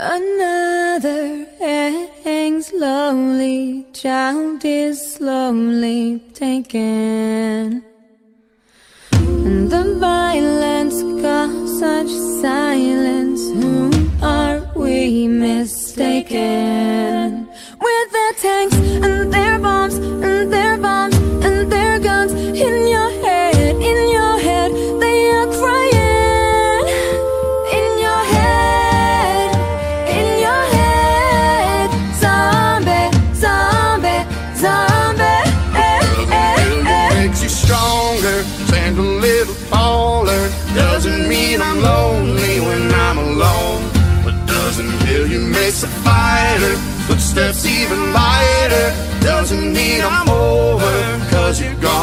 Another hangs slowly, child is slowly taken. And the violence caused such silence. Who are we mistaken? Stronger, stand a little taller. Doesn't mean I'm lonely when I'm alone, but doesn't kill you makes a fighter. Footsteps even lighter. Doesn't mean I'm over, cause you're gone.